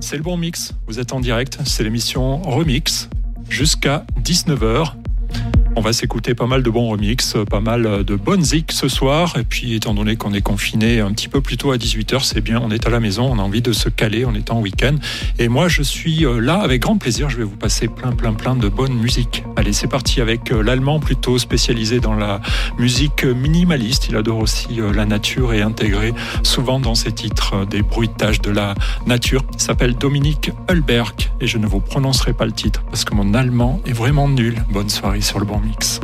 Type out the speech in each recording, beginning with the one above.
C'est le bon mix. Vous êtes en direct. C'est l'émission Remix jusqu'à 19h. On va s'écouter pas mal de bons remix, pas mal de bonnes zik ce soir. Et puis, étant donné qu'on est confiné un petit peu plus tôt à 18h, c'est bien, on est à la maison, on a envie de se caler, on est en week-end. Et moi, je suis euh, là avec grand plaisir. Je vais vous passer plein, plein, plein de bonnes musiques. Allez, c'est parti avec euh, l'allemand plutôt spécialisé dans la musique minimaliste. Il adore aussi euh, la nature et intégrer souvent dans ses titres des bruitages de la nature. Il s'appelle Dominique Hulberg et je ne vous prononcerai pas le titre parce que mon allemand est vraiment nul. Bonne soirée sur le bon mix.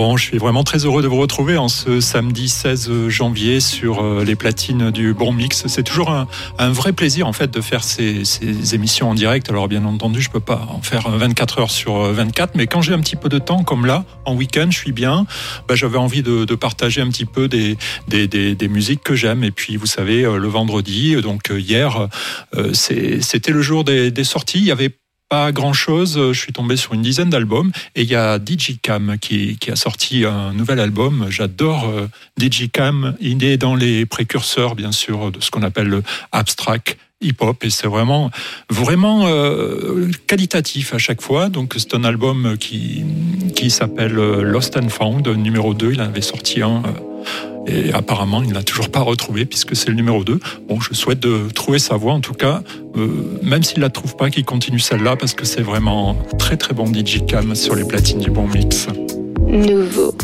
Bon, je suis vraiment très heureux de vous retrouver en ce samedi 16 janvier sur euh, les platines du Bon Mix. C'est toujours un, vrai plaisir en fait de faire ces, émissions en direct. Alors bien entendu, je peux pas en faire 24 heures sur 24, mais quand j'ai un petit peu de temps comme là, en week-end, je suis bien. Bah, J'avais envie de, partager un petit peu des, des, musiques que j'aime. Et puis vous savez, euh, le vendredi, donc euh, hier, c'était le jour des, sorties. Il y avait pas grand chose. Je suis tombé sur une dizaine d'albums et il y a Digicam qui, qui a sorti un nouvel album. J'adore euh, Digicam. Il est dans les précurseurs, bien sûr, de ce qu'on appelle le abstract hip-hop et c'est vraiment vraiment euh, qualitatif à chaque fois. Donc c'est un album qui qui s'appelle euh, Lost and Found numéro 2, il en avait sorti un et apparemment, il n'a toujours pas retrouvé puisque c'est le numéro 2. Bon, je souhaite de trouver sa voix en tout cas, euh, même s'il la trouve pas, qu'il continue celle-là parce que c'est vraiment très très bon DJ sur les platines du bon mix. Nouveau.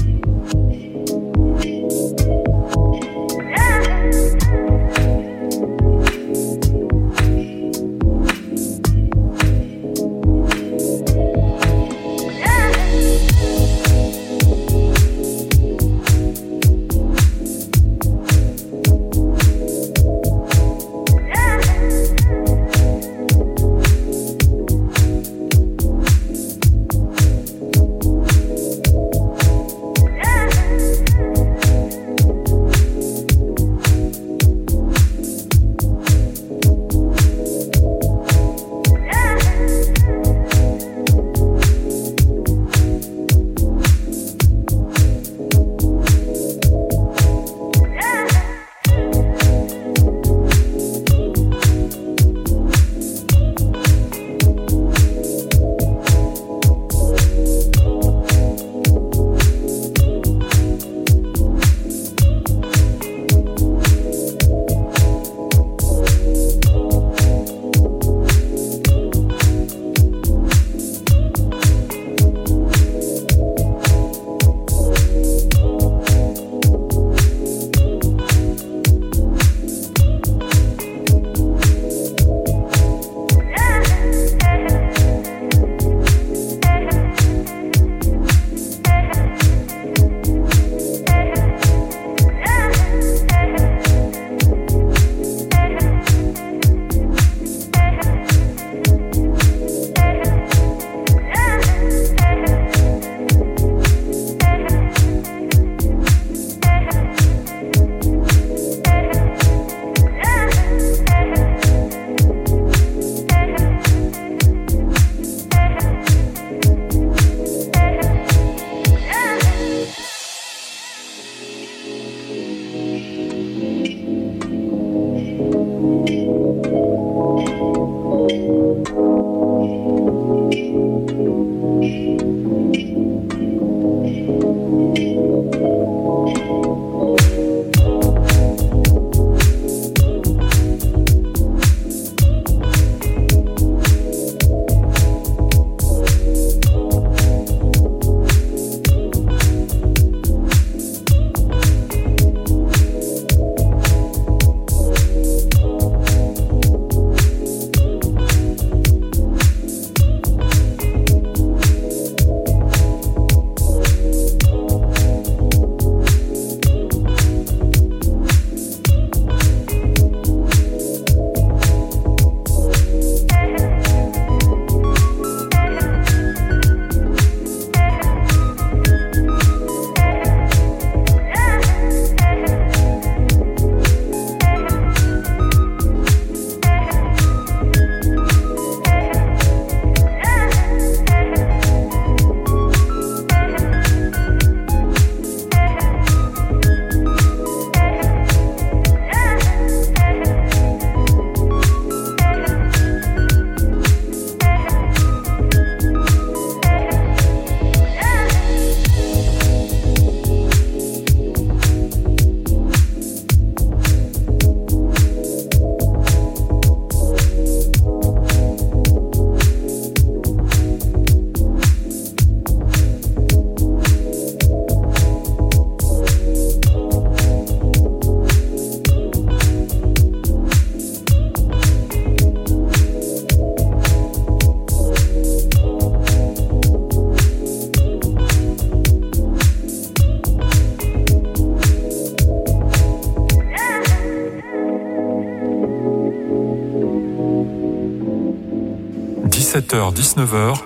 17h-19h,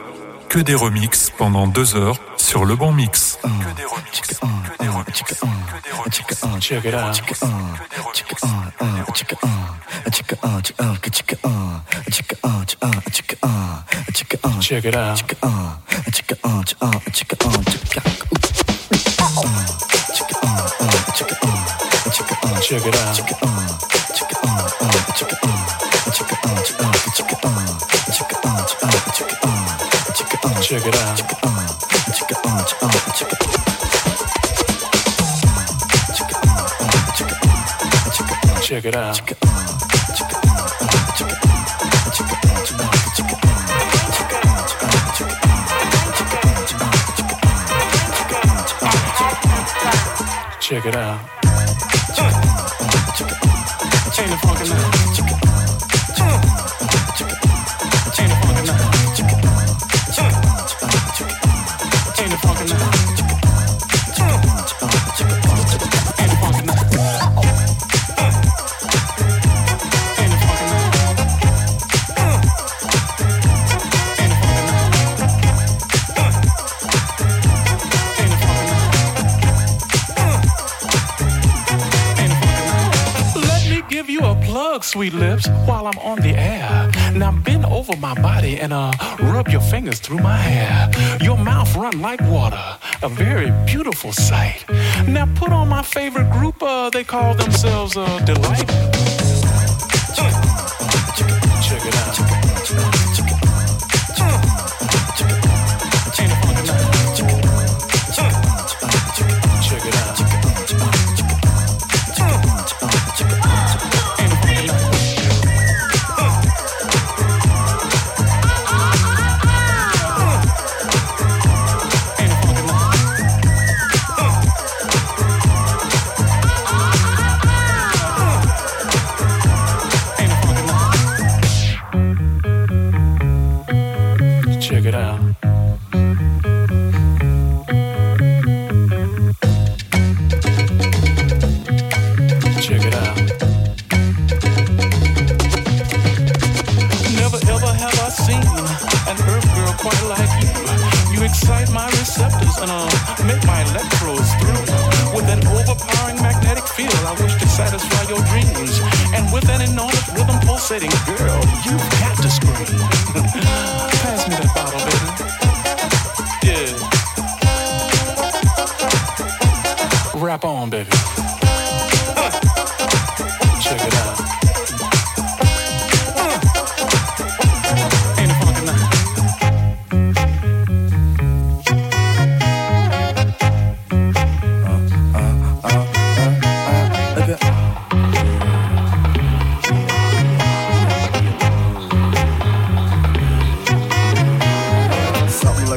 que des remixes pendant deux heures sur le bon mix. Que des remixes, que des remixes, que des remixes. Check it out. Check it out. Check it out. Check it out. Check it out. While I'm on the air. Now bend over my body and uh, rub your fingers through my hair. Your mouth run like water, a very beautiful sight. Now put on my favorite group, uh, they call themselves uh, Delight.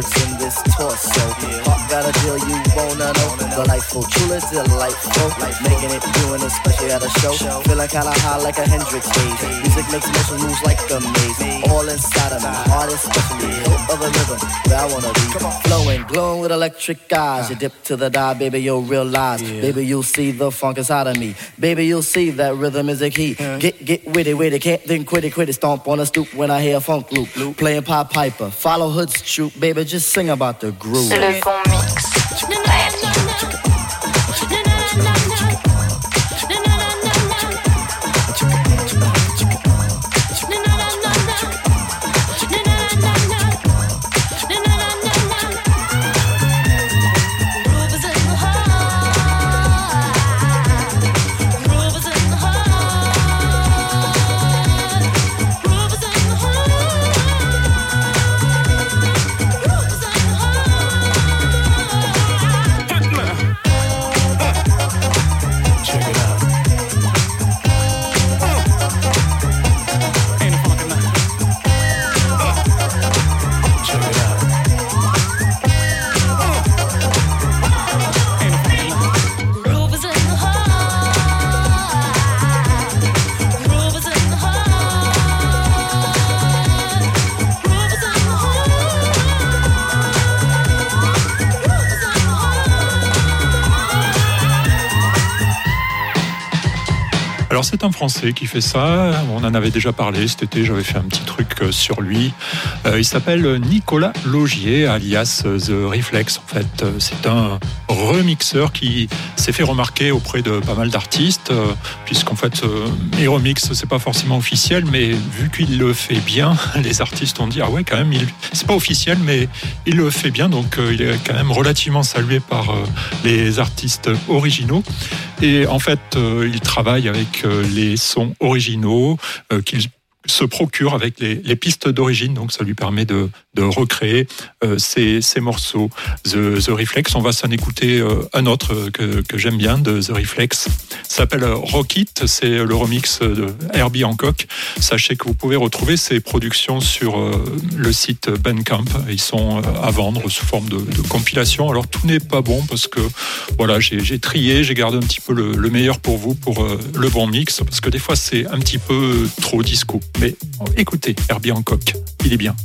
in this torso. Heart got a deal you wanna know. Delightful, truly delightful. Making it, doing it, especially at a show. Feeling kinda high like a Hendrix stage. Music makes motion moves like a maze. All inside of me, heart is special. Of a rhythm where I wanna be. Flowing, glowing with electric eyes. You dip to the dive, baby, you'll realize. Baby, you'll see the funk inside of me. Baby, you'll see that rhythm is a key. Get, get with it, with it, can't then quit it, quit it. Stomp on a stoop when I hear a funk loop. Playing Pop Piper, follow Hood's troop, baby just sing about the groove. Le bon mix. C'est un Français qui fait ça. On en avait déjà parlé cet été. J'avais fait un petit truc euh, sur lui. Euh, il s'appelle Nicolas Logier, alias The Reflex. En fait, c'est un remixeur qui s'est fait remarquer auprès de pas mal d'artistes, puisqu'en fait, les remix c'est pas forcément officiel, mais vu qu'il le fait bien, les artistes ont dit ah ouais quand même, c'est pas officiel, mais il le fait bien, donc il est quand même relativement salué par les artistes originaux. Et en fait, euh, il travaille avec euh, les sons originaux euh, qu'il se procure avec les, pistes d'origine, donc ça lui permet de, recréer ces, morceaux. The, Reflex, on va s'en écouter un autre que, j'aime bien de The Reflex. s'appelle Rock It, c'est le remix de Herbie Hancock. Sachez que vous pouvez retrouver ces productions sur le site Bandcamp. Ils sont à vendre sous forme de, compilation. Alors tout n'est pas bon parce que voilà, j'ai trié, j'ai gardé un petit peu le, meilleur pour vous pour le bon mix parce que des fois c'est un petit peu trop disco. Mais écoutez, Herbie Hancock, il est bien.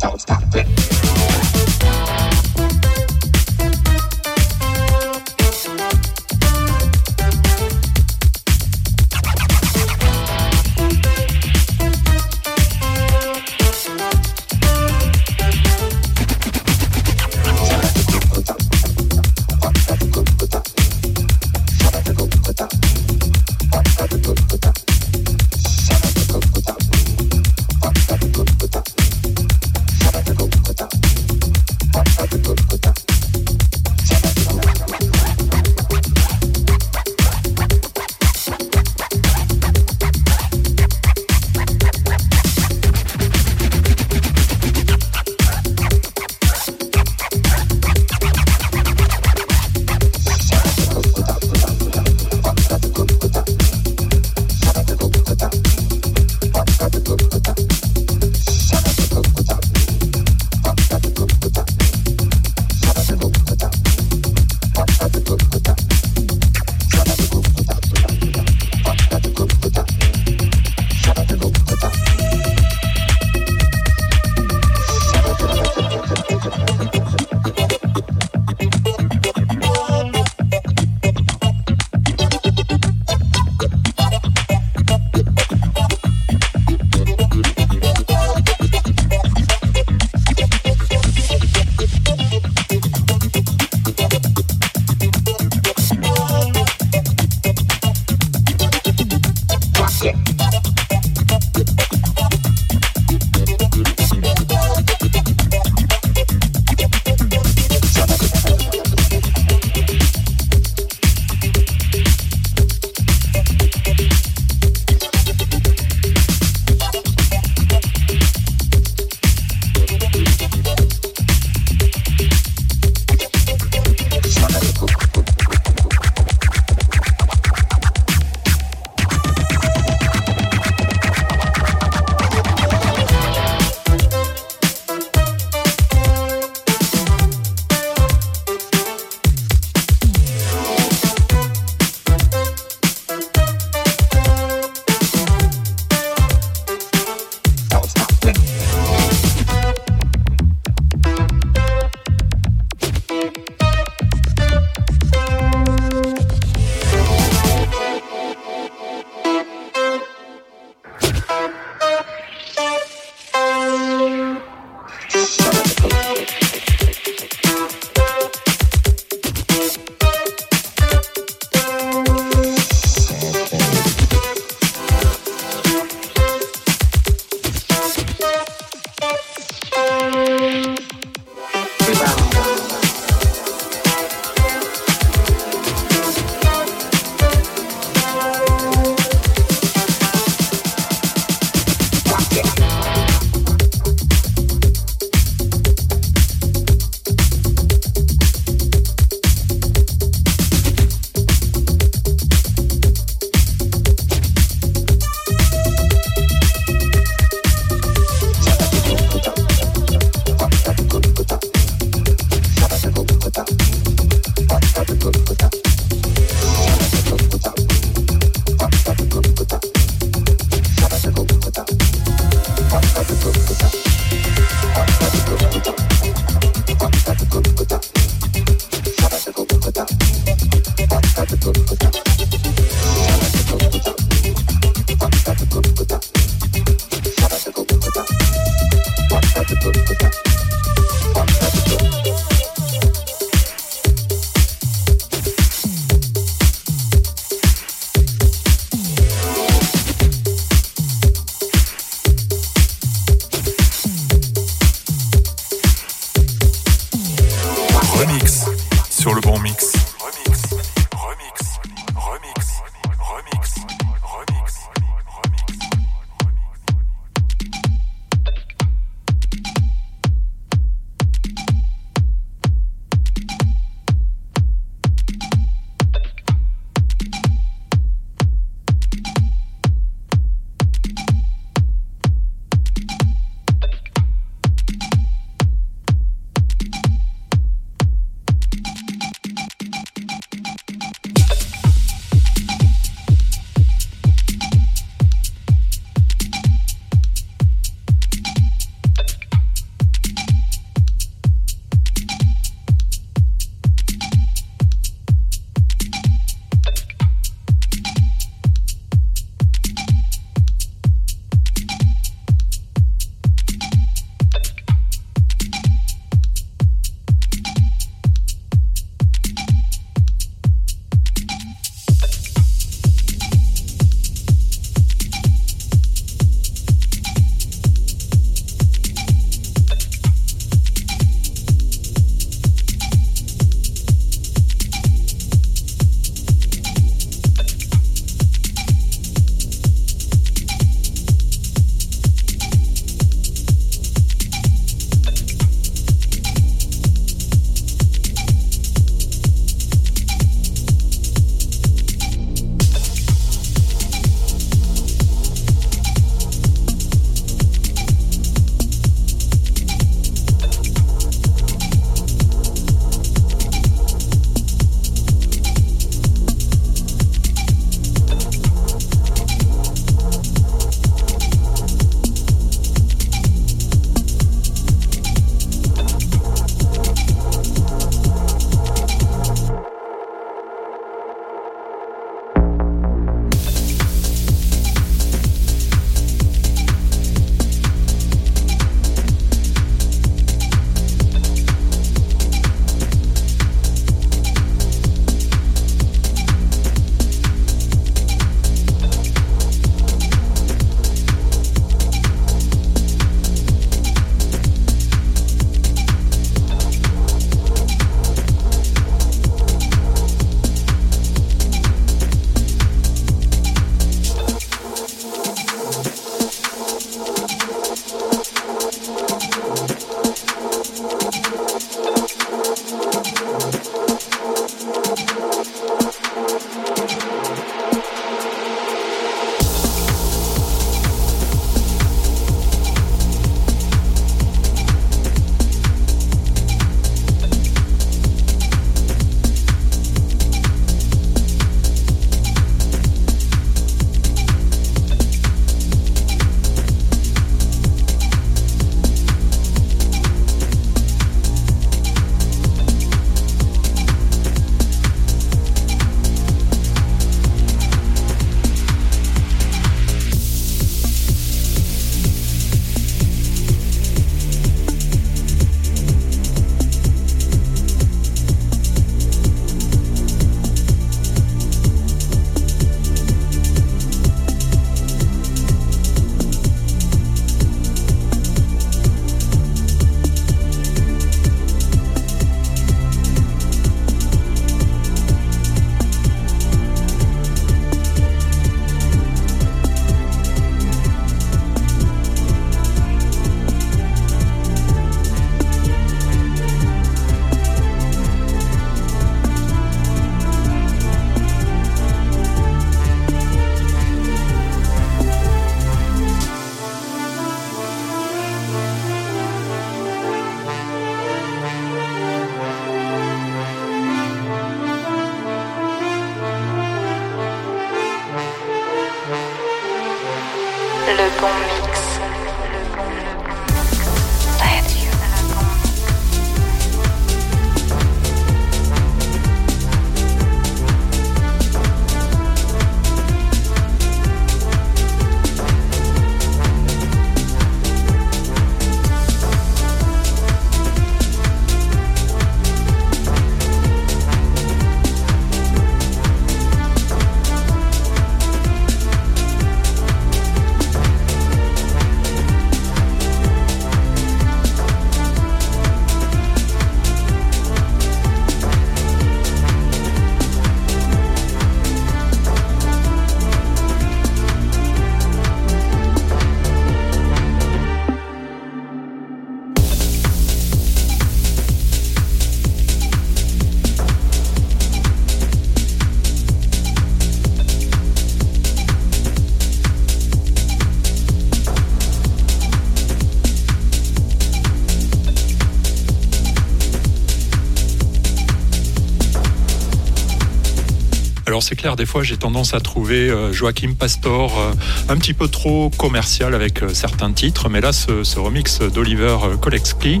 C'est clair, des fois j'ai tendance à trouver euh, Joachim Pastor euh, un petit peu trop commercial avec euh, certains titres, mais là ce, remix d'Oliver Kolexki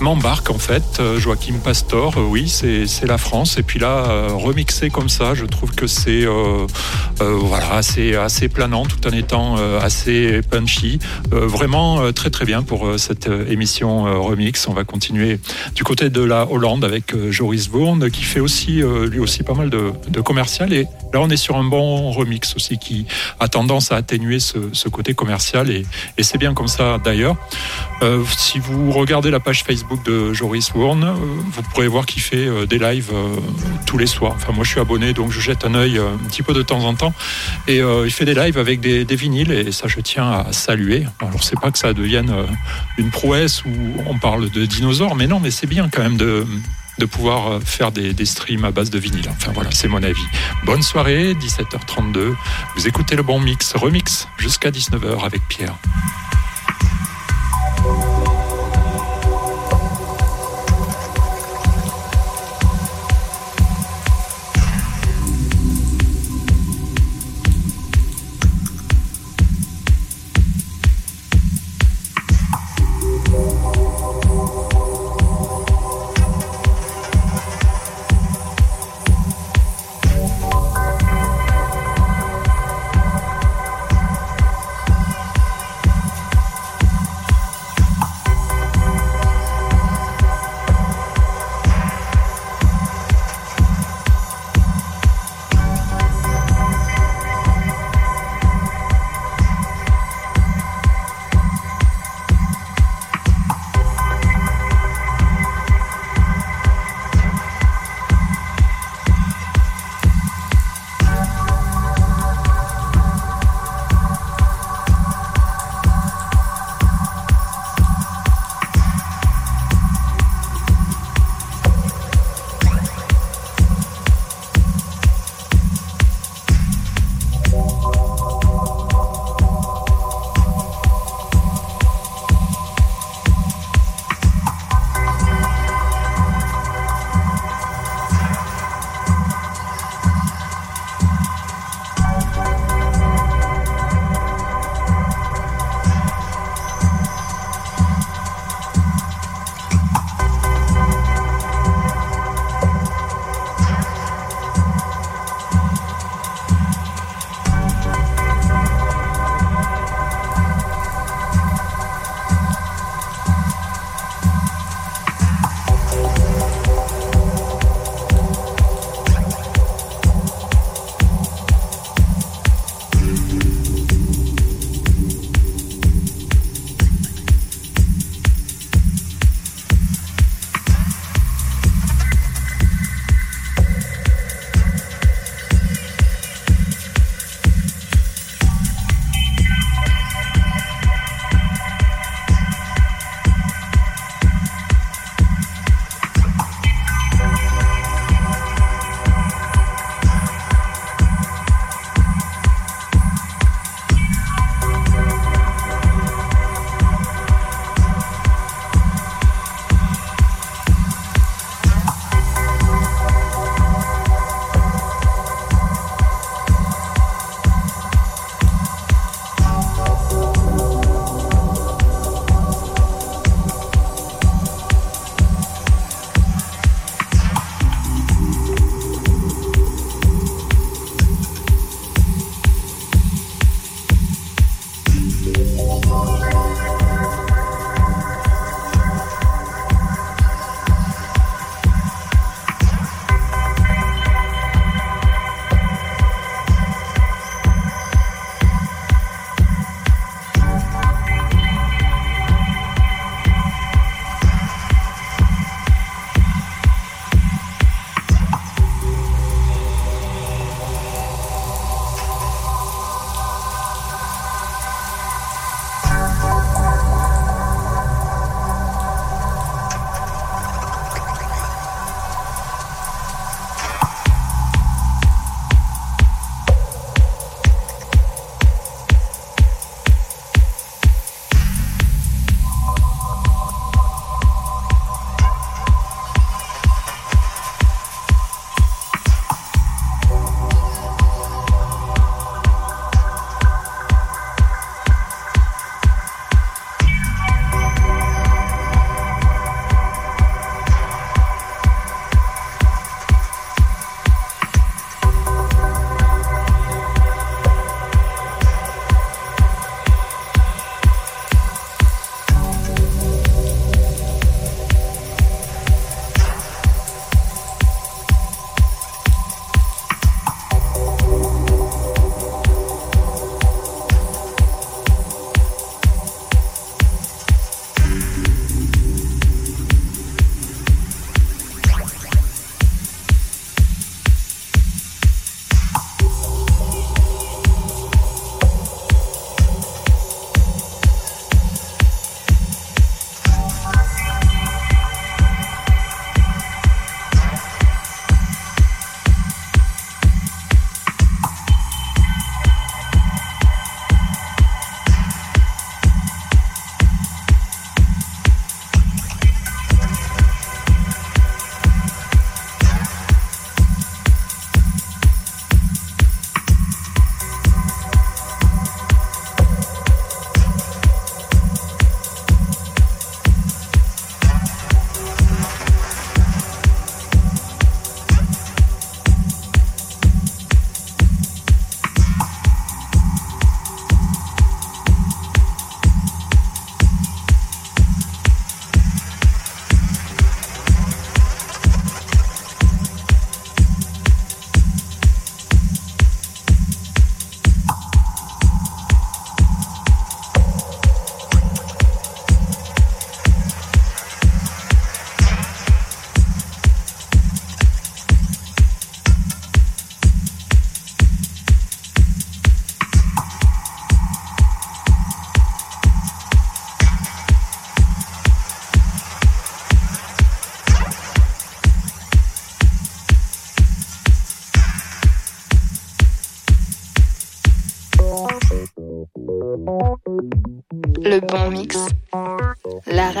m'embarque en fait. Joachim Pastor, oui, c'est la France, et puis là remixé comme ça, je trouve que c'est voilà assez assez planant tout en étant assez punchy. vraiment très très bien pour cette émission remix. On va continuer du côté de la Hollande avec Joris Bourne qui fait aussi lui aussi pas mal de, de commercial et là on est sur un bon remix aussi qui a tendance à atténuer ce, côté commercial et, c'est bien comme ça d'ailleurs. Euh, si vous regardez la page Facebook de Joris Warren, euh, vous pourrez voir qu'il fait euh, des lives tous les soirs. Enfin moi je suis abonné donc je jette un œil un petit peu de temps en temps et il fait des lives avec des, des, vinyles et ça je tiens à saluer. Alors c'est pas que ça devienne une prouesse où on parle de dinosaures mais non mais c'est bien quand même de de pouvoir euh, faire des, streams à base de vinyle. Enfin voilà, c'est mon avis. Bonne soirée, 17h32. Vous écoutez le bon mix, remix jusqu'à 19h avec Pierre.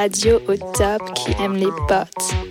Radio au top qui aime les potes.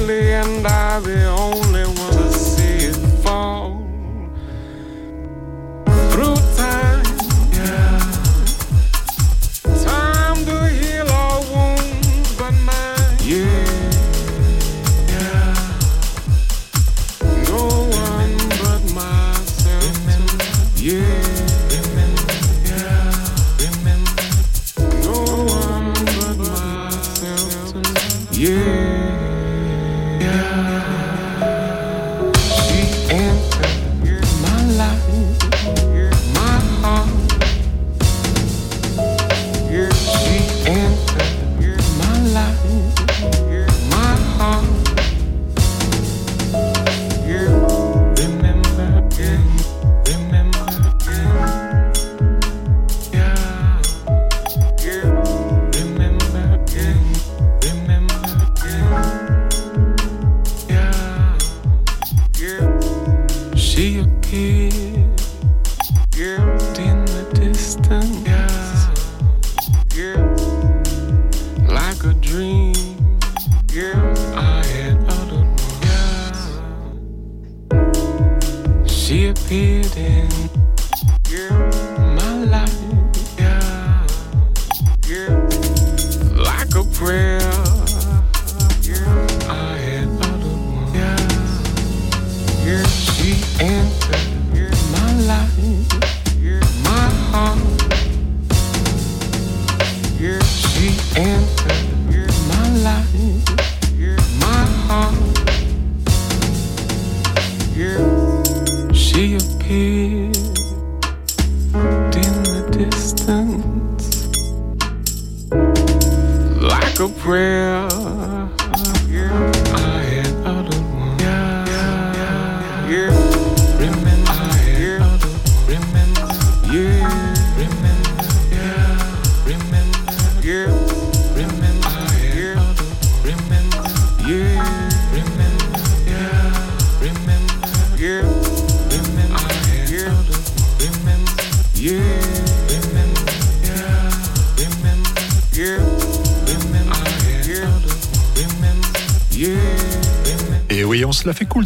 And I, will.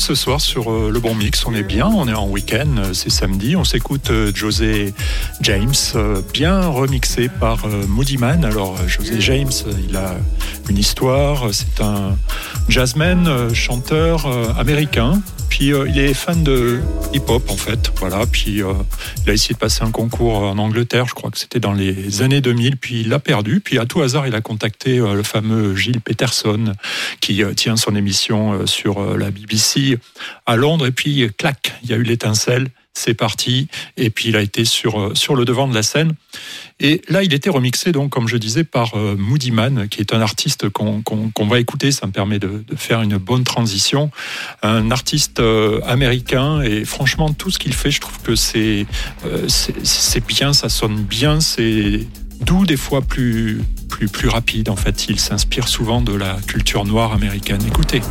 Ce soir sur euh, le bon mix. On est bien, on est en week-end, euh, c'est samedi. On s'écoute euh, José James, bien remixé par Moody Man. Alors, José James, il a une histoire. C'est un jazzman, chanteur américain puis il est fan de hip-hop en fait. Voilà. Puis il a essayé de passer un concours en Angleterre, je crois que c'était dans les années 2000. Puis il l'a perdu. Puis à tout hasard, il a contacté le fameux Gilles Peterson qui tient son émission sur la BBC à Londres. Et puis clac, il y a eu l'étincelle c'est parti. Et puis il a été sur, euh, sur le devant de la scène. Et là, il était remixé, donc, comme je disais, par euh, Moody Man, qui est un artiste qu'on va écouter. Ça me permet de, faire une bonne transition. Un artiste euh, américain. Et franchement, tout ce qu'il fait, je trouve que c'est bien, ça sonne bien, c'est doux, des fois plus, plus, rapide. En fait, il s'inspire souvent de la culture noire américaine. Écoutez.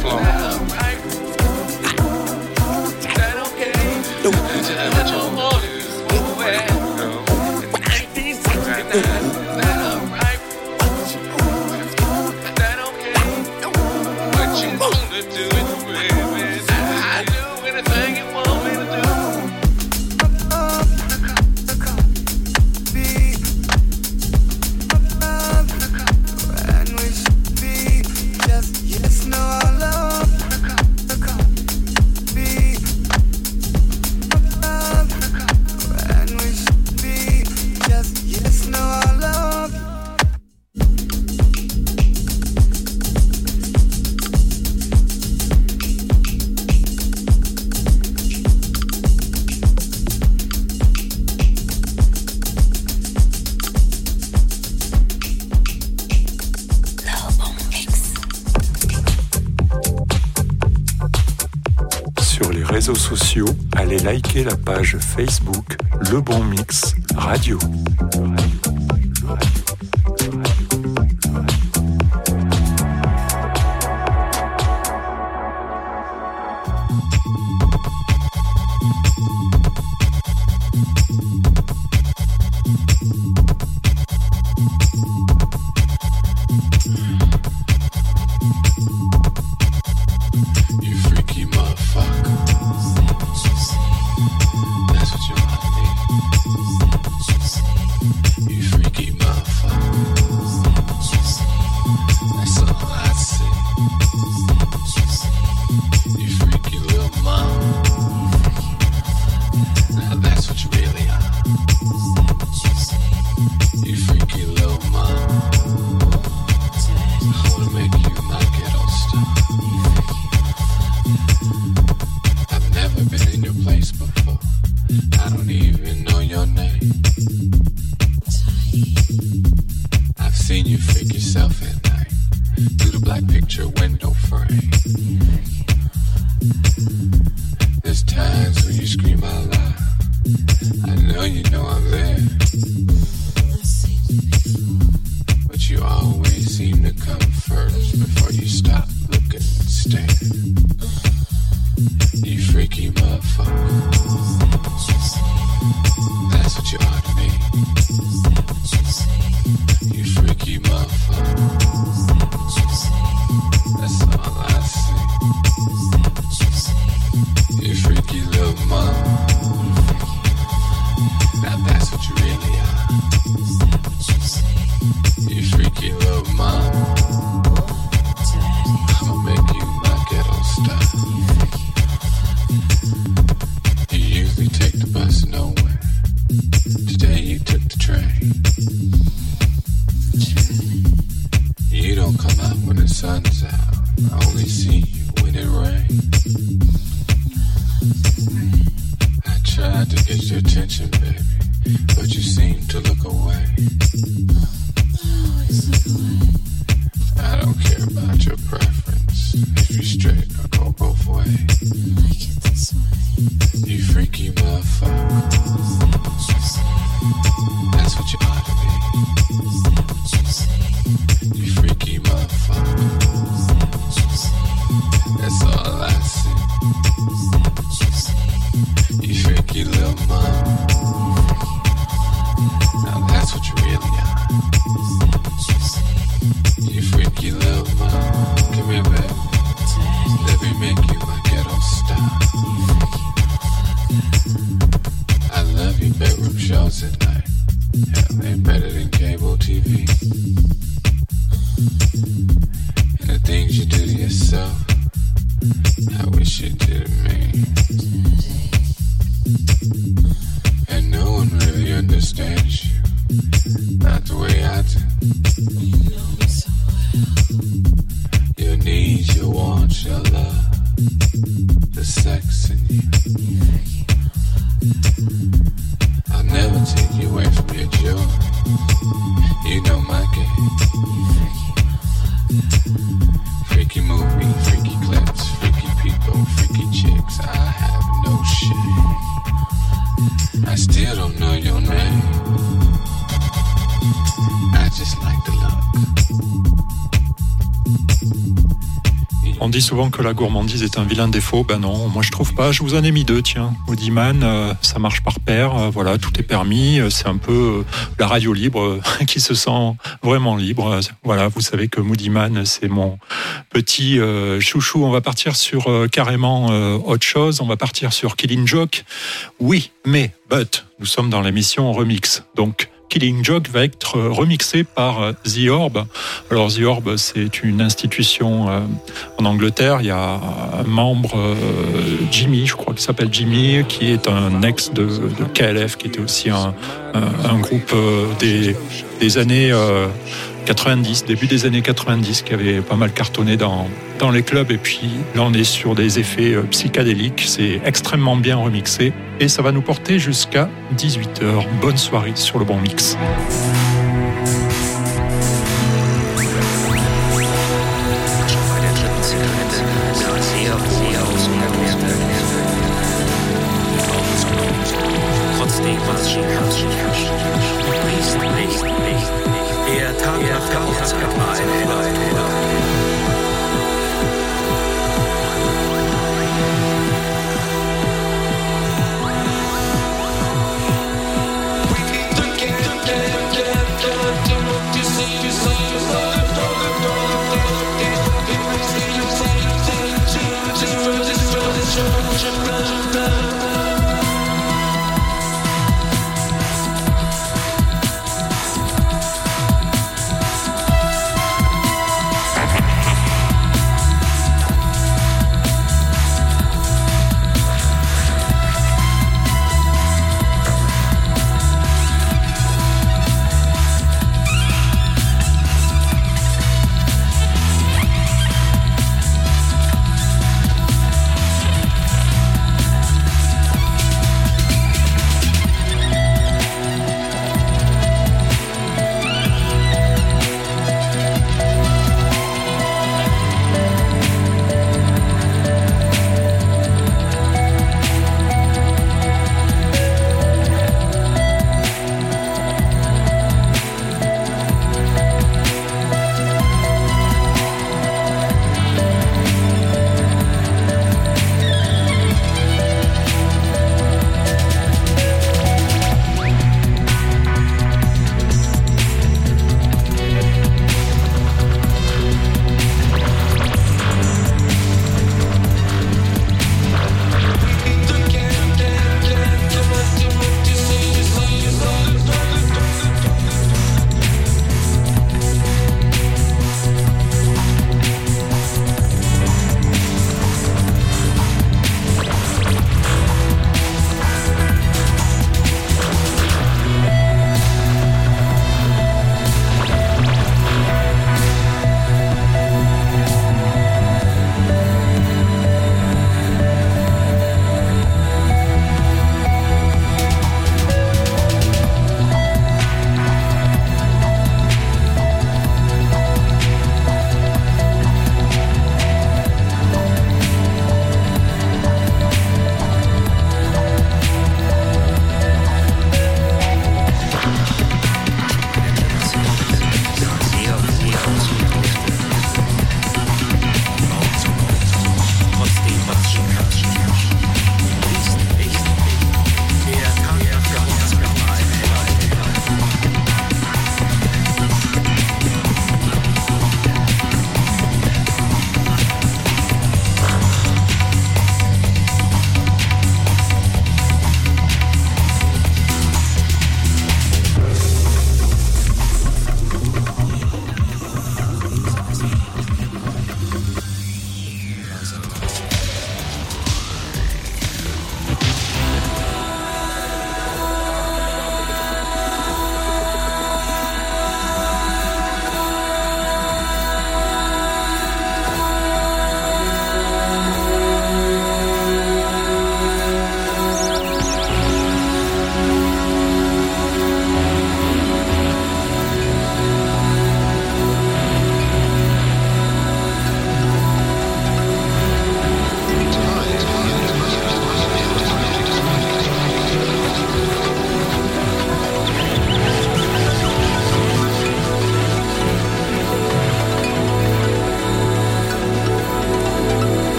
flow. La page Facebook Le Bon Mix Radio. Que la gourmandise est un vilain défaut. Ben non, moi je trouve pas. Je vous en ai mis deux, tiens. Audiman, euh, ça marche par paire. Euh, voilà, tout est permis. Euh, c'est un peu la radio libre qui se sent vraiment libre. Voilà, vous savez que Moodyman, c'est mon petit chouchou. On va partir sur carrément autre chose. On va partir sur Killing Joke. Oui, mais, but, nous sommes dans l'émission Remix. Donc, Killing Joke va être remixé par euh, The Orb. Alors The Orb, c'est une institution euh, en Angleterre. Il y a un membre, euh, Jimmy, je crois qu'il s'appelle Jimmy, qui est un ex de, KLF, qui était aussi un, groupe des, des années 90, début des années 90, qui avait pas mal cartonné dans, dans les clubs. Et puis là, on est sur des effets euh, psychédéliques. C'est extrêmement bien remixé. Et ça va nous porter jusqu'à 18h. Bonne soirée sur le bon mix.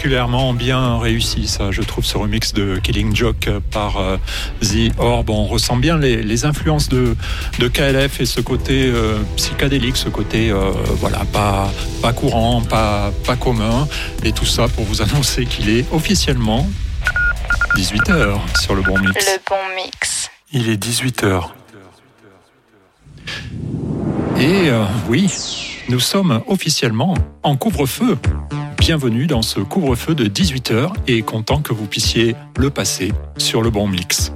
Particulièrement bien réussi, ça, je trouve, ce remix de Killing Joke par euh, The Orb. On ressent bien les, influences de, de, KLF et ce côté psychédélique, ce côté, voilà, pas, pas courant, pas, pas commun. Et tout ça pour vous annoncer qu'il est officiellement 18h sur le bon mix. Le bon mix. Il est 18h. Et oui, nous sommes officiellement en couvre-feu. Bienvenue dans ce couvre-feu de 18h et content que vous puissiez le passer sur le bon mix.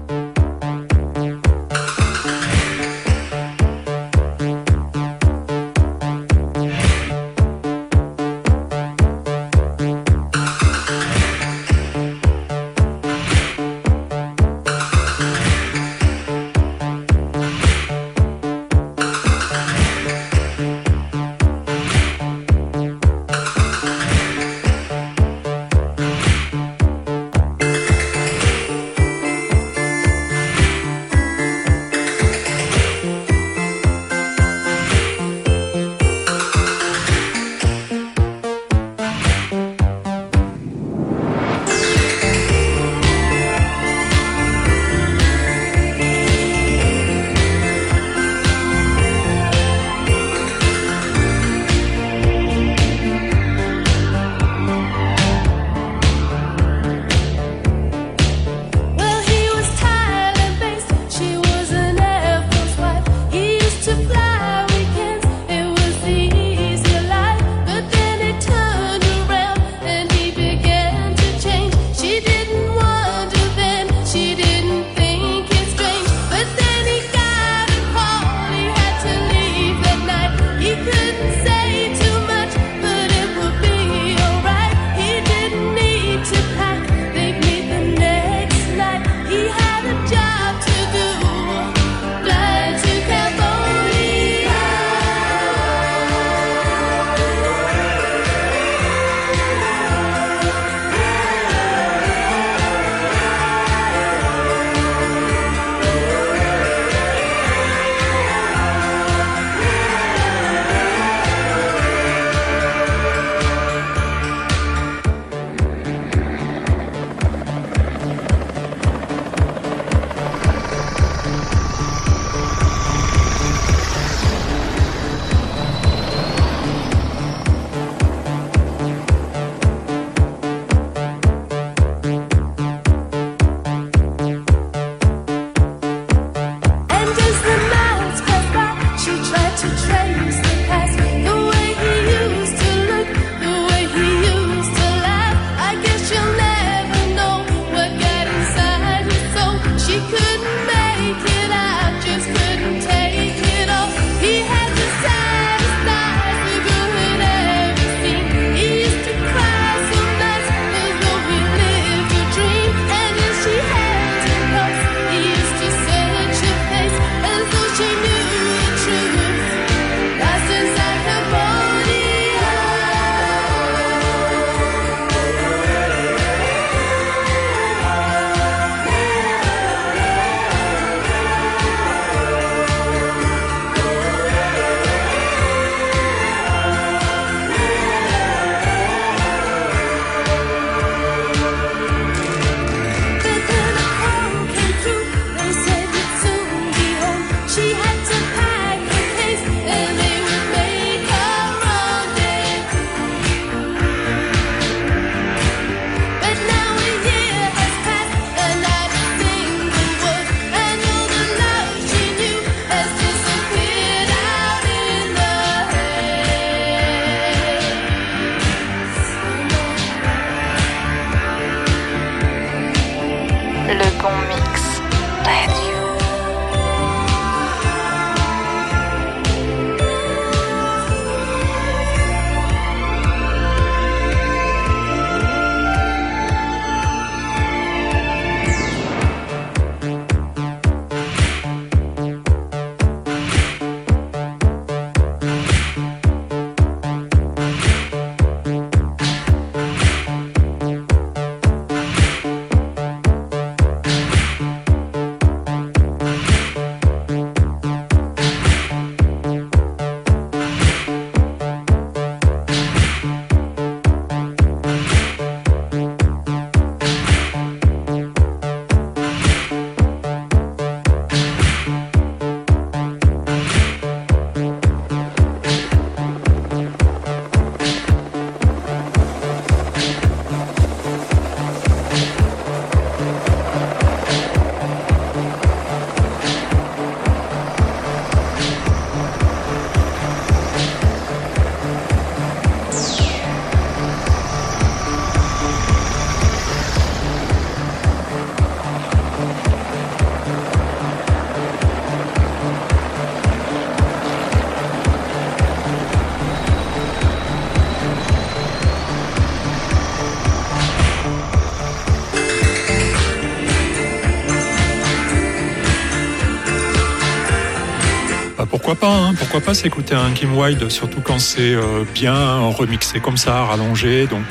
Hein, pourquoi pas s'écouter un Kim Wilde, surtout quand c'est bien remixé comme ça, rallongé. Donc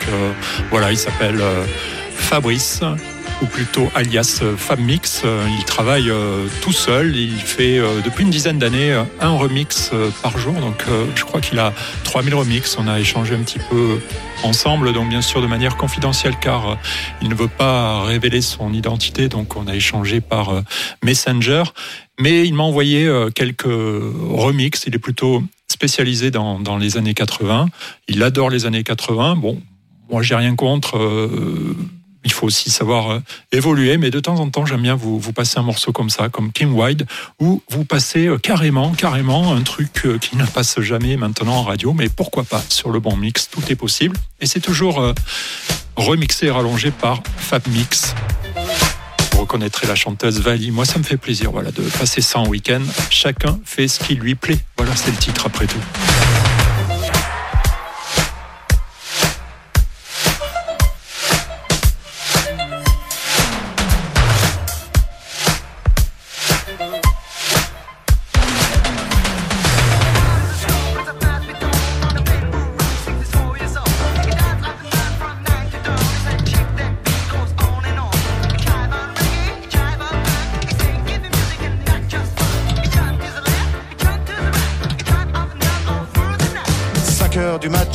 voilà, il s'appelle Fabrice ou plutôt alias Fab Mix. Il travaille tout seul, il fait depuis une dizaine d'années un remix par jour, donc je crois qu'il a 3000 remix. On a échangé un petit peu ensemble, donc bien sûr de manière confidentielle car euh, il ne veut pas révéler son identité, donc on a échangé par euh, Messenger. Mais il m'a envoyé euh, quelques remixes, il est plutôt spécialisé dans, dans, les années 80, il adore les années 80, bon, moi j'ai rien contre il faut aussi savoir euh, évoluer, mais de temps en temps, j'aime bien vous, vous passer un morceau comme ça, comme Kim Wilde, où vous passez euh, carrément, carrément un truc euh, qui ne passe jamais maintenant en radio, mais pourquoi pas sur le bon mix, tout est possible. Et c'est toujours remixé et rallongé par Fab Mix. Vous reconnaîtrez la chanteuse Vali. Moi, ça me fait plaisir voilà, de passer ça en week-end. Chacun fait ce qui lui plaît. Voilà, c'est le titre après tout.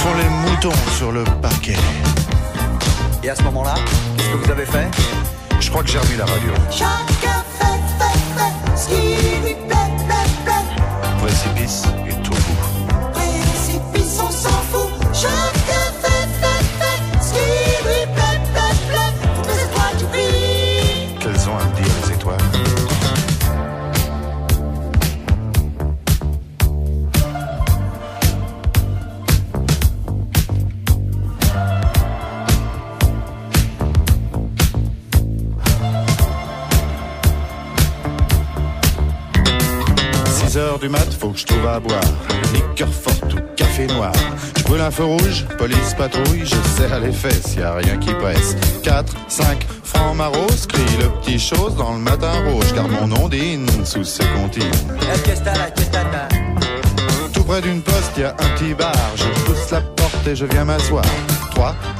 font les moutons sur le parquet. Et à ce moment-là, qu'est-ce que vous avez fait? Je crois que j'ai remis la radio. Chacun fait, fait, fait ce qui lui plaît, plaît, plaît. Précipice heures du mat, faut que je trouve à boire. Liqueur forte ou café noir. Je brûle un feu rouge, police patrouille, je serre les fesses, y a rien qui presse. 4, 5, francs maros, crie le petit chose dans le matin rouge, car mon ondine sous ce comptine. Tout près d'une poste, y a un petit bar, je pousse la porte et je viens m'asseoir. 3, 4,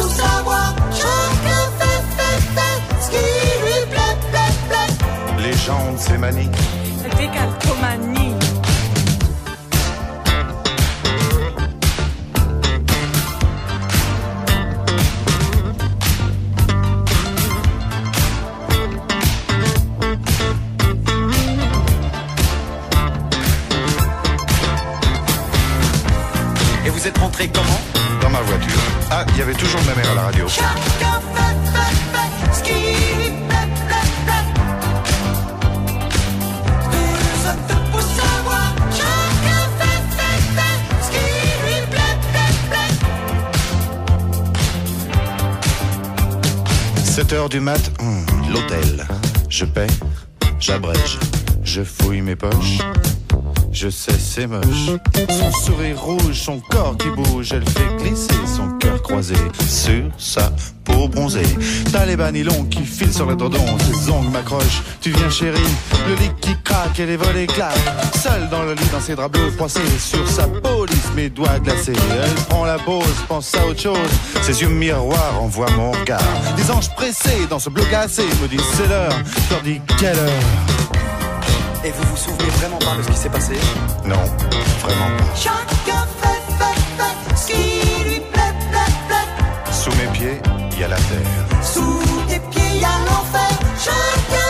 plaît. Les gens de ces manies. Décalcomanie. Et vous êtes rentré comment Dans ma voiture. Ah, il y avait toujours ma mère à la radio. Chacun fait, fait, fait ce 7h du mat, hmm, l'hôtel. Je paie, j'abrège, je fouille mes poches. Je sais, c'est moche. Son sourire rouge, son corps qui bouge, elle fait glisser son sur sa peau bronzée. T'as les bas nylons qui filent sur le dodon, ses ongles m'accrochent. Tu viens chérie, le lit qui craque et les volets claquent. Seule dans le lit, dans ses draps bleus froissés, sur sa peau lisse, mes doigts glacés. Elle prend la pause, pense à autre chose. Ses yeux miroirs envoient mon regard. Des anges pressés dans ce bleu glacé me disent c'est l'heure. Je leur dis quelle heure? Et vous vous souvenez vraiment pas de ce qui s'est passé? Non, vraiment pas. Il y a la terre. Sous tes pieds, y a l'enfer. Chacun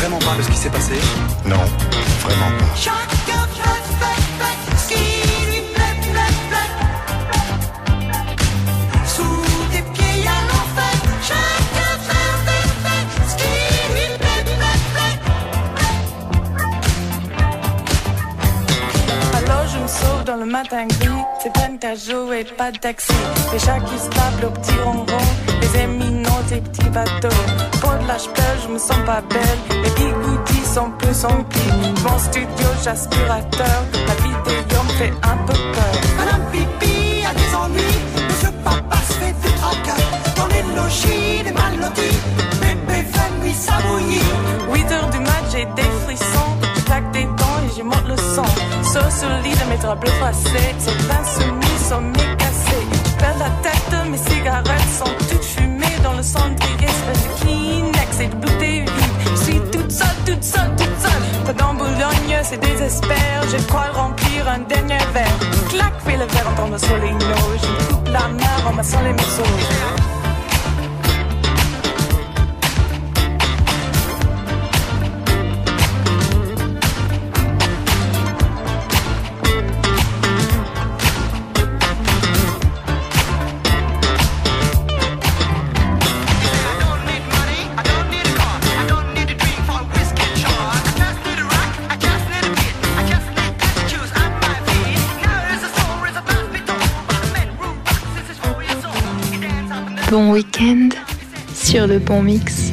vraiment pas de ce qui s'est passé Non, vraiment pas. Chacun fait, ce qui lui plaît, plaît, plaît. Sous tes pieds, y a l'enfer. Chacun fait, fait, fait ce qui lui plaît, plaît, plaît. Alors je me sauve dans le matin gris. C'est peine qu'à jouer, pas de taxi. Les chats qui se tapent au petit ronron. Les éminents, des petits bateaux. Pour de l'âge pleure, je me sens pas belle. Les bigoudis sont plus emplis. Mon studio, j'aspirateur. La vidéo me fait un peu peur. Madame Pipi a des ennuis. Monsieur Papa se fait des tracas. Dans les logis, des mal lotis. Bébé fait nuit bouillie. 8 heures du mat, j'ai des frissons. Je claque des dents et j'y monte le son. Sauf sur le lit de mes draps bleus froissés. Ces bains soumis sont mes cassés. Je perds la tête, mes cigarettes Boulogne, c'est désespère. Je crois remplir un dernier verre. Clac, fais le verre en tombant sur noix. Je coupe la main en massant les morceaux. Le bon mix.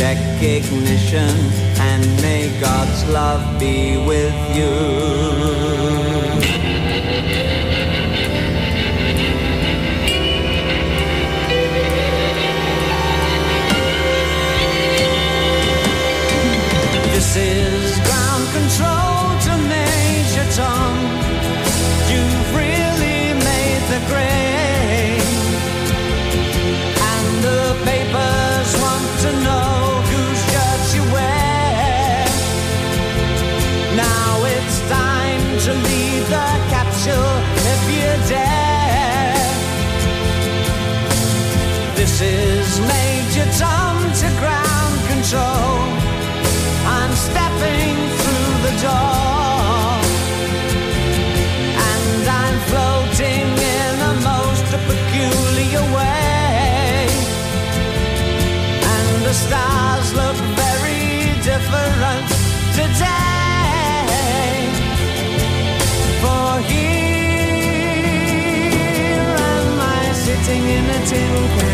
Check ignition and may God's love be with you. This is ground control to Major Tom. difference today. For here am I sitting in a tin can.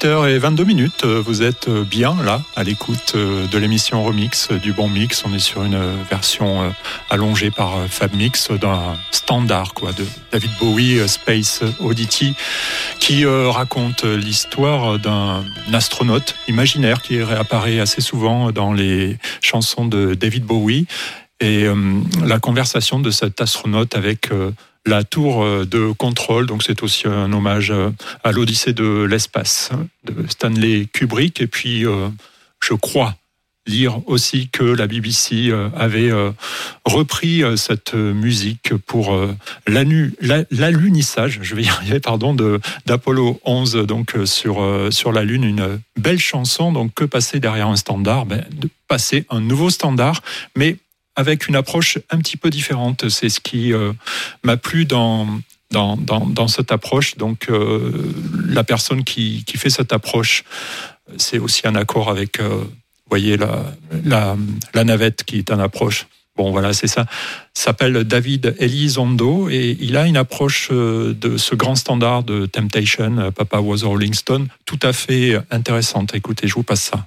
18h22 minutes, euh, vous êtes euh, bien là à l'écoute euh, de l'émission Remix du Bon Mix. On est sur une version allongée par Fab Mix d'un standard de David Bowie Space Oddity qui raconte l'histoire d'un astronaute imaginaire qui réapparaît assez souvent dans les chansons de David Bowie et la conversation de cet astronaute avec la tour euh, de contrôle. Donc c'est aussi un hommage euh, à l'Odyssée de l'espace de Stanley Kubrick. Et puis euh, je crois lire aussi que la BBC avait repris cette musique pour l'alunissage, je vais y arriver, pardon, d'Apollo 11, donc sur, sur la Lune, une belle chanson. Donc que passer derrière un standard? Ben, passer un nouveau standard, mais avec une approche un petit peu différente. C'est ce qui euh, m'a plu dans, dans, dans, cette approche. Donc, euh, la personne qui, qui, fait cette approche, c'est aussi un accord avec, euh, voyez, la, la, navette qui est une approche. Bon, voilà, c'est ça. S'appelle David Elizondo et il a une approche de ce grand standard de Temptation, Papa Was a Rolling Stone, tout à fait intéressante. Écoutez, je vous passe ça.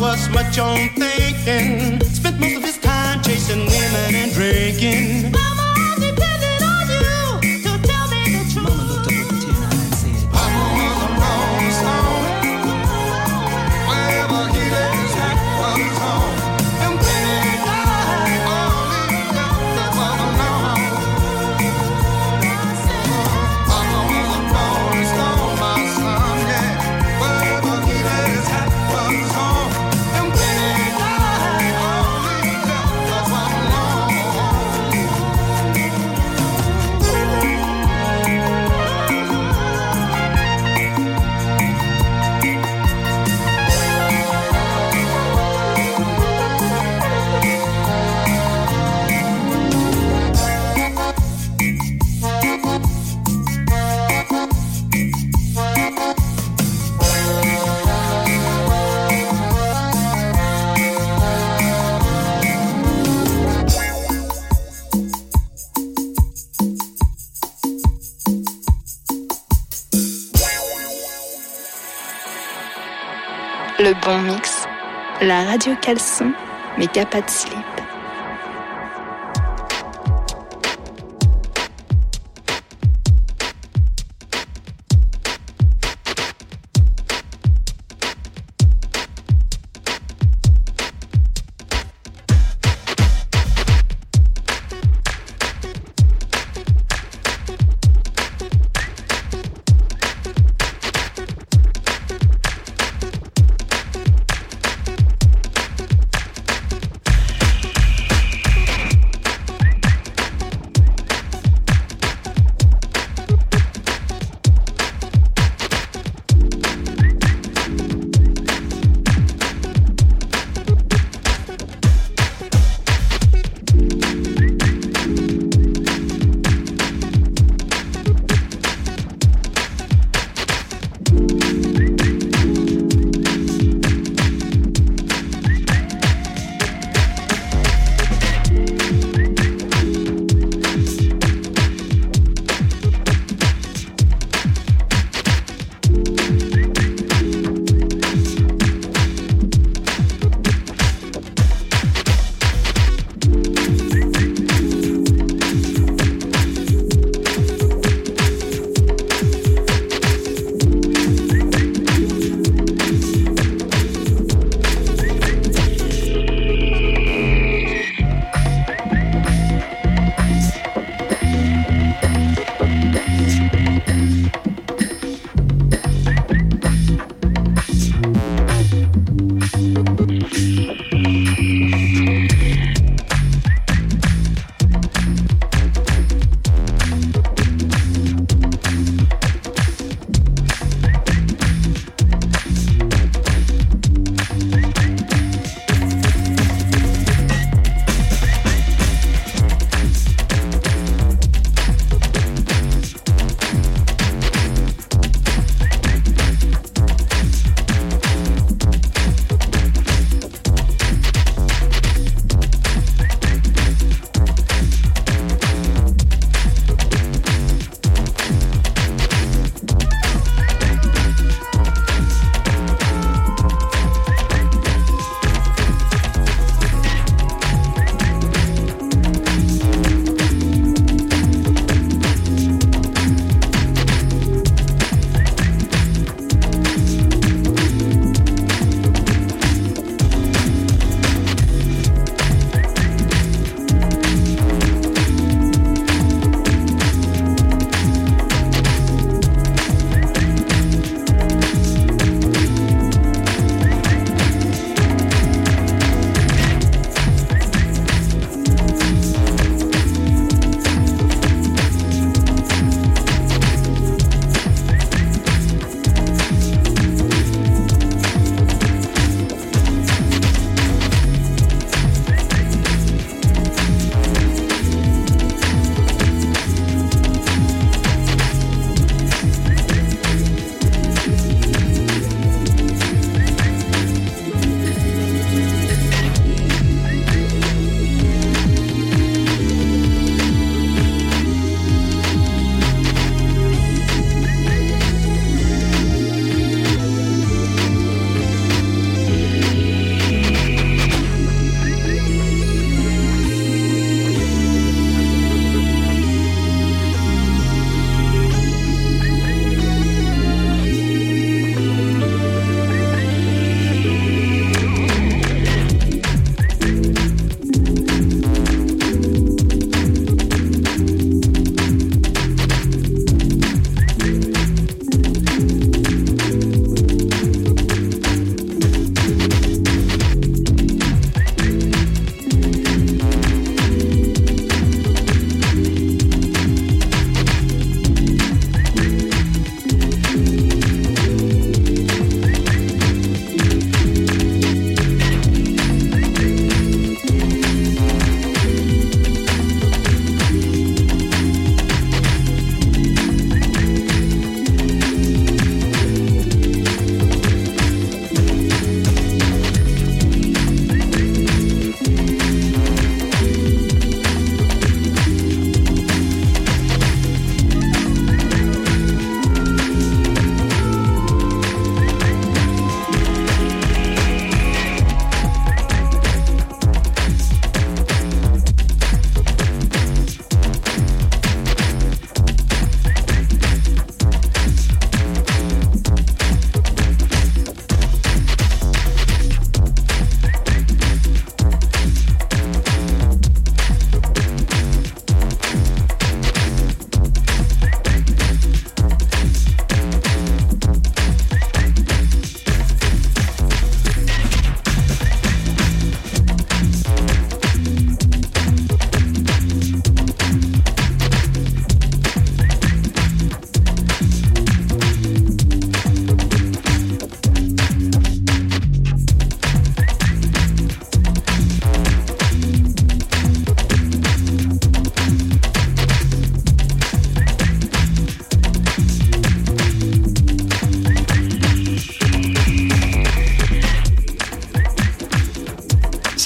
was much on radio caleçon, mais qui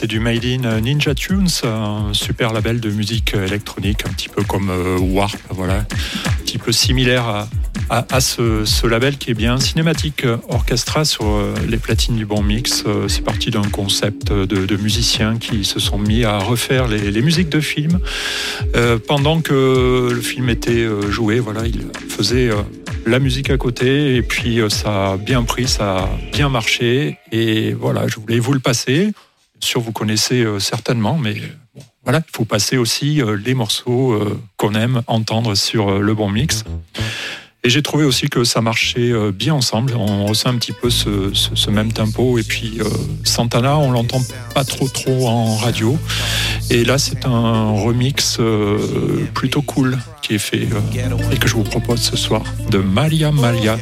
du Made in Ninja Tunes, un super label de musique électronique, un petit peu comme euh, Warp, voilà, un petit peu similaire à, à, ce, label qui est bien cinématique euh, orchestra sur euh, les platines du bon mix. C'est parti d'un concept de, musiciens qui se sont mis à refaire les, musiques de films pendant que le film était joué. Voilà, ils faisaient la musique à côté et puis ça a bien pris, ça a bien marché et voilà, je voulais vous le passer sûr, vous connaissez euh, certainement, mais euh, voilà, il faut passer aussi euh, les morceaux qu'on aime entendre sur le bon mix. Et j'ai trouvé aussi que ça marchait bien ensemble. On ressent un petit peu ce, même tempo. Et puis Santana, on l'entend pas trop trop en radio. Et là, c'est un remix plutôt cool qui est fait et que je vous propose ce soir de Maria Maria.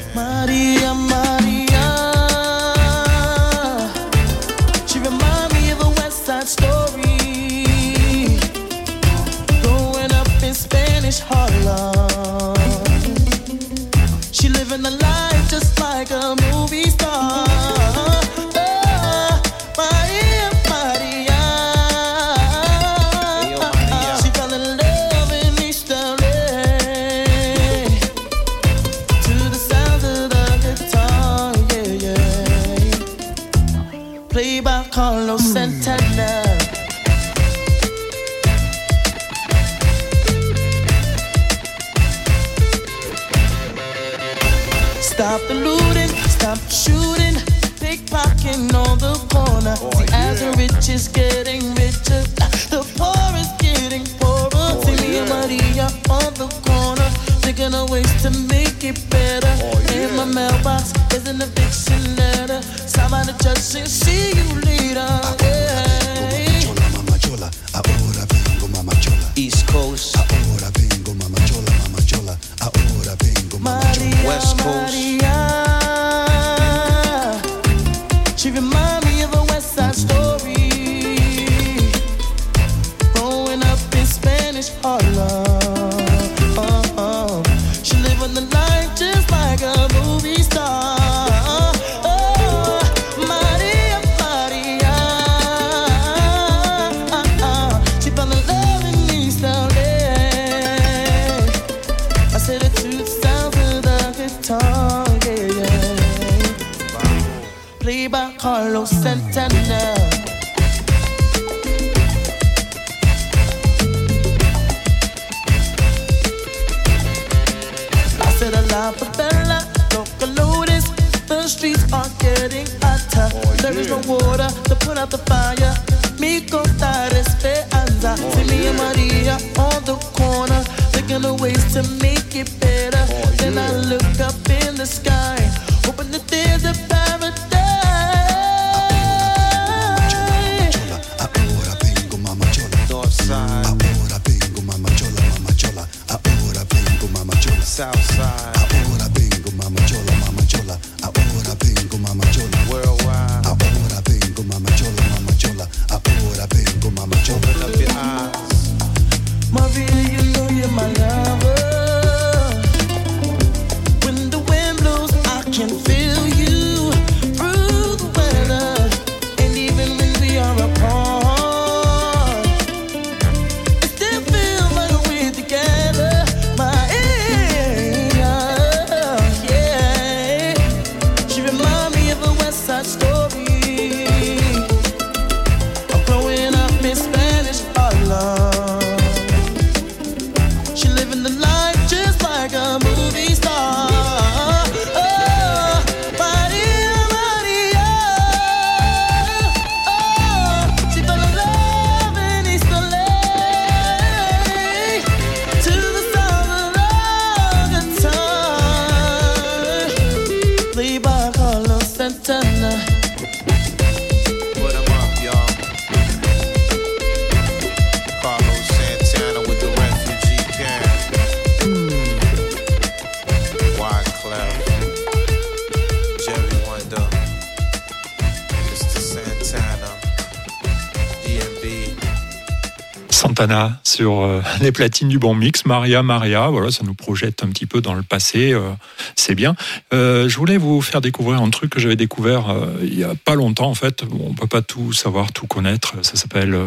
les platines du bon mix. Maria, Maria, voilà, ça nous projette un petit peu dans le passé. euh, c'est bien. Euh, je voulais vous faire découvrir un truc que j'avais découvert euh, il y a pas longtemps en fait. Bon, on peut pas tout savoir, tout connaître. Ça s'appelle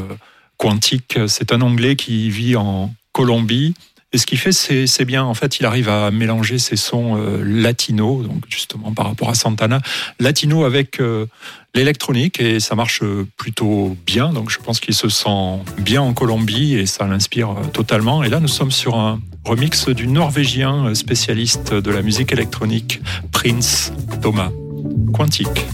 Quantique. C'est un Anglais qui vit en Colombie. Et ce qu'il fait, c'est bien. En fait, il arrive à mélanger ses sons latinos, donc justement par rapport à Santana, latino avec l'électronique, et ça marche plutôt bien. Donc je pense qu'il se sent bien en Colombie et ça l'inspire euh, totalement. Et là, nous sommes sur un remix du Norvégien spécialiste de la musique électronique, Prince Thomas. Quantique.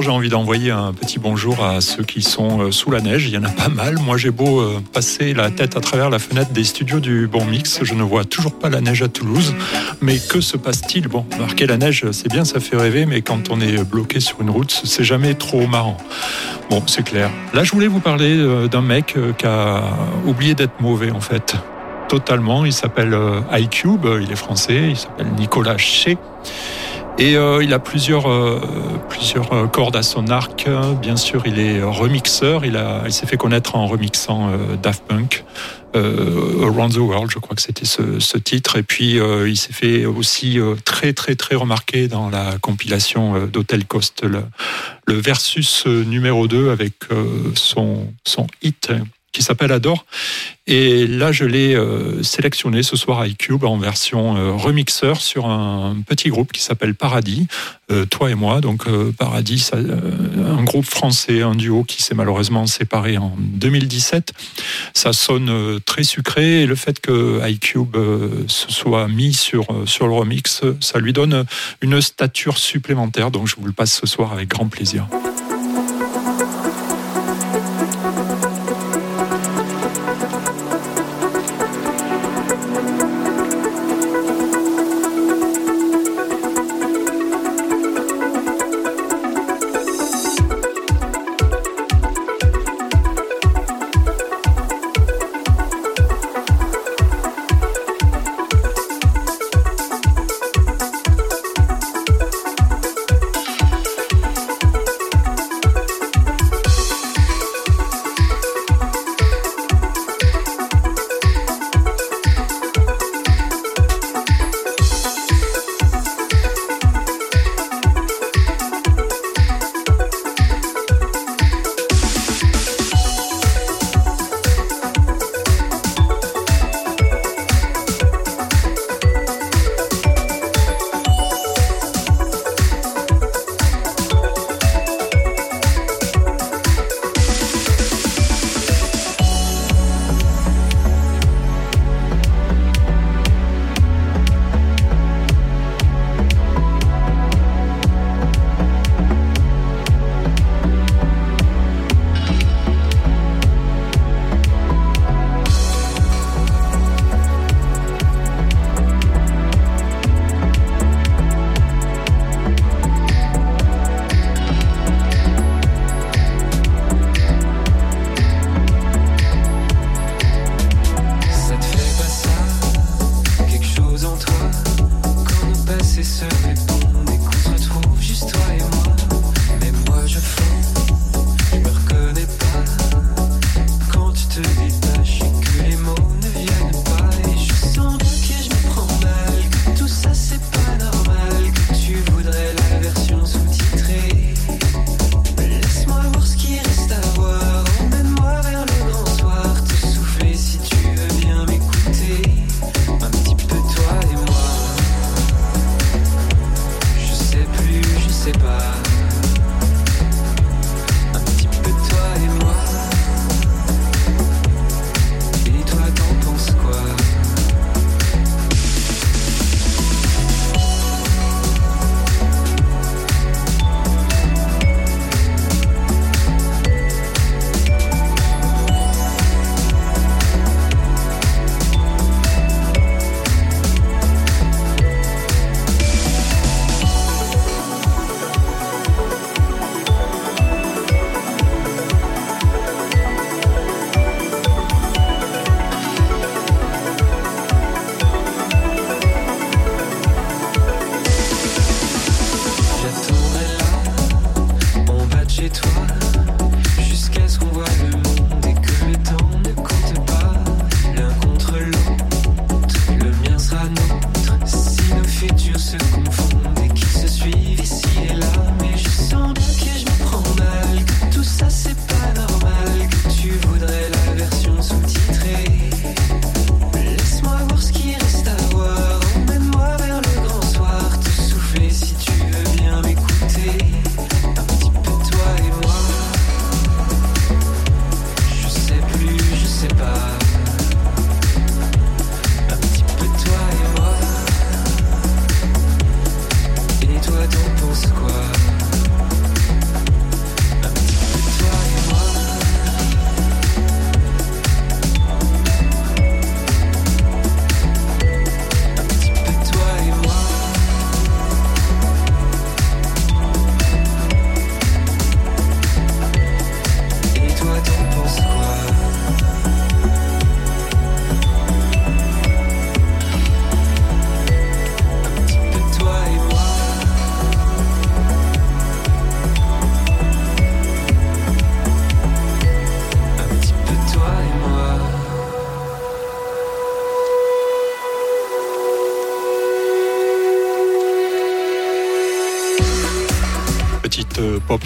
J'ai envie d'envoyer un petit bonjour à ceux qui sont euh, sous la neige. Il y en a pas mal. Moi, j'ai beau euh, passer la tête à travers la fenêtre des studios du Bon Mix. Je ne vois toujours pas la neige à Toulouse. Mais que se passe-t-il? Bon, marquer la neige, c'est bien, ça fait rêver. Mais quand on est bloqué sur une route, c'est jamais trop marrant. Bon, c'est clair. Là, je voulais vous parler euh, d'un mec qui a oublié d'être mauvais, en fait. Totalement. Il s'appelle iCube. Il est français. Il s'appelle Nicolas Ché. Et euh, il a plusieurs, euh, euh, cordes à son arc. Bien sûr, il est remixeur. Il, s'est fait connaître en remixant Daft Punk, Around the World, je crois que c'était ce, titre. Et puis, il s'est fait aussi très, très, très remarqué dans la compilation d'Hotel Coast, le, versus numéro 2 avec son, hit qui s'appelle Adore. Et là, je l'ai euh, sélectionné ce soir à iCube en version euh, remixeur sur un petit groupe qui s'appelle Paradis, euh, toi et moi. Donc Paradis, un groupe français, un duo qui s'est malheureusement séparé en 2017. Ça sonne très sucré et le fait que iCube se soit mis sur, sur le remix, ça lui donne une stature supplémentaire. Donc je vous le passe ce soir avec grand plaisir.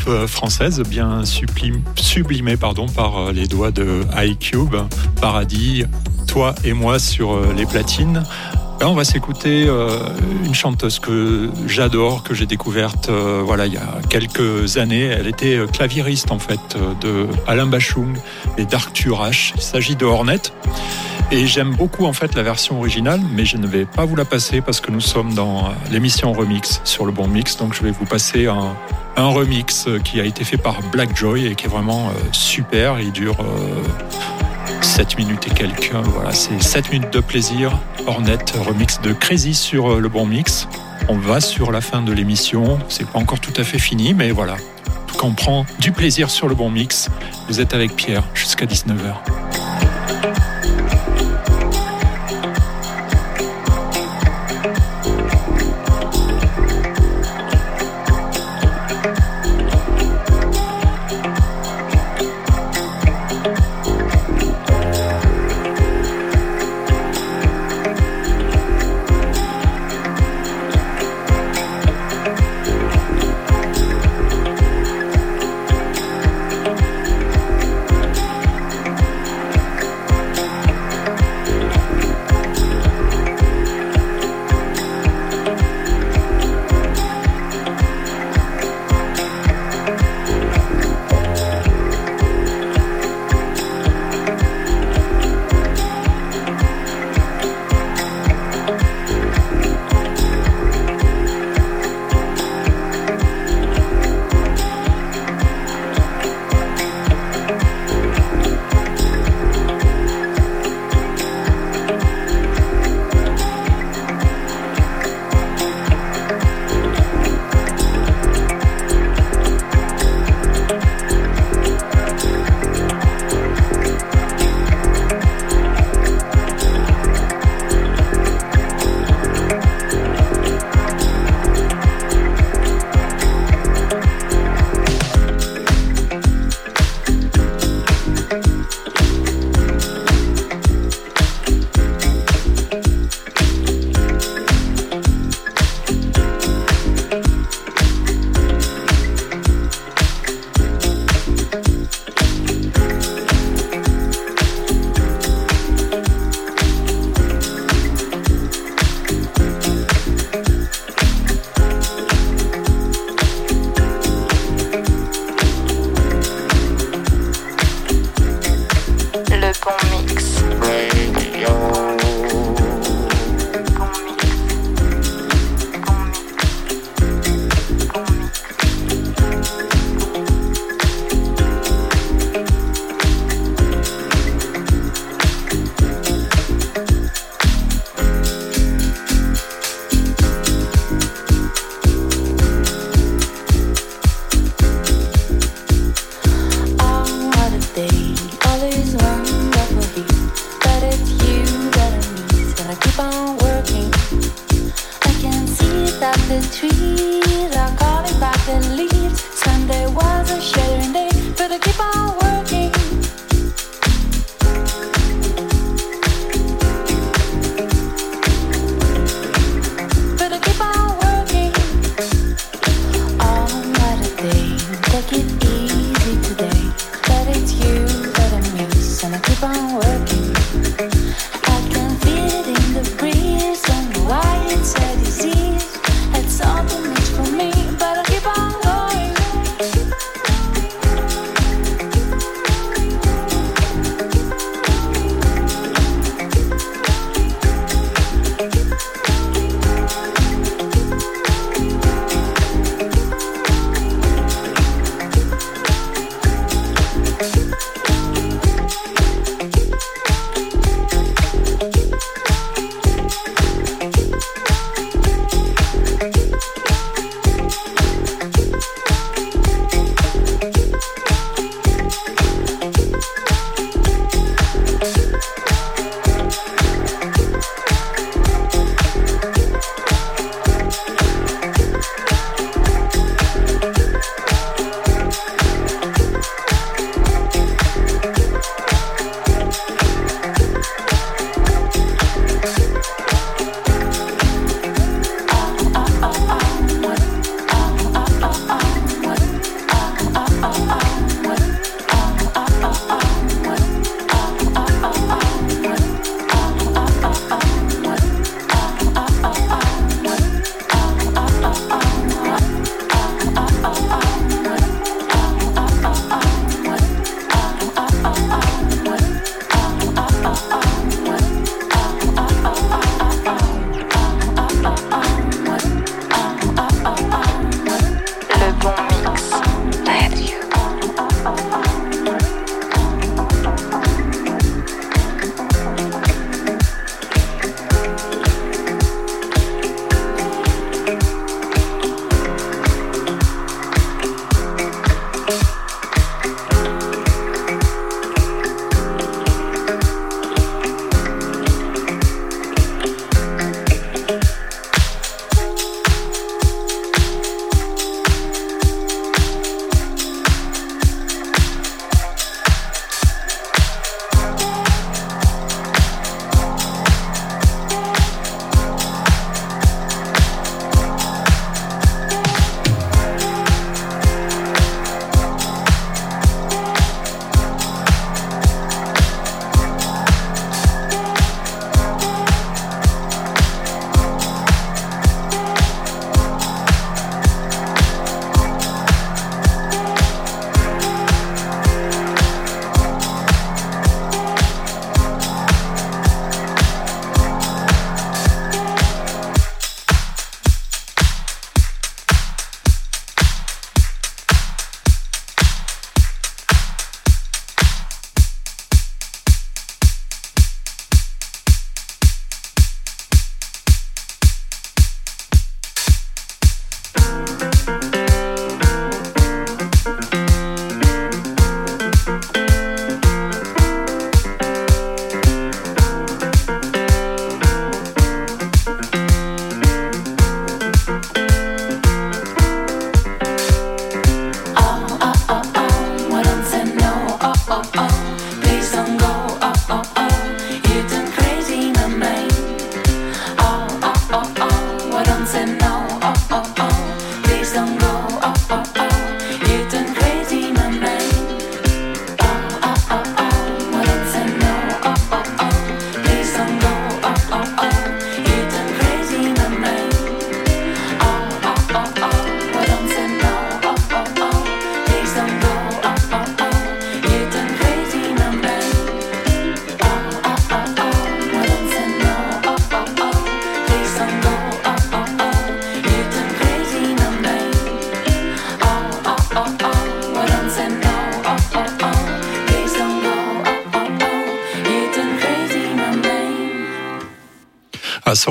Euh, française bien sublim- sublimée pardon, par euh, les doigts de iCube, Paradis, toi et moi sur euh, les platines. On va s'écouter une chanteuse que j'adore, que j'ai découverte voilà, il y a quelques années. Elle était claviériste en fait de Alain Bachung et d'Arthur H. Il s'agit de Hornet. Et j'aime beaucoup en fait la version originale, mais je ne vais pas vous la passer parce que nous sommes dans l'émission remix sur le bon mix. Donc je vais vous passer un, un remix euh, qui a été fait par Black Joy et qui est vraiment euh, super. Il dure euh, 7 minutes et quelques. Voilà, c'est 7 minutes de plaisir. Hornet remix de Crazy sur euh, le bon mix. On va sur la fin de l'émission. C'est pas encore tout à fait fini, mais voilà. En tout cas, on prend du plaisir sur le bon mix. Vous êtes avec Pierre jusqu'à 19h.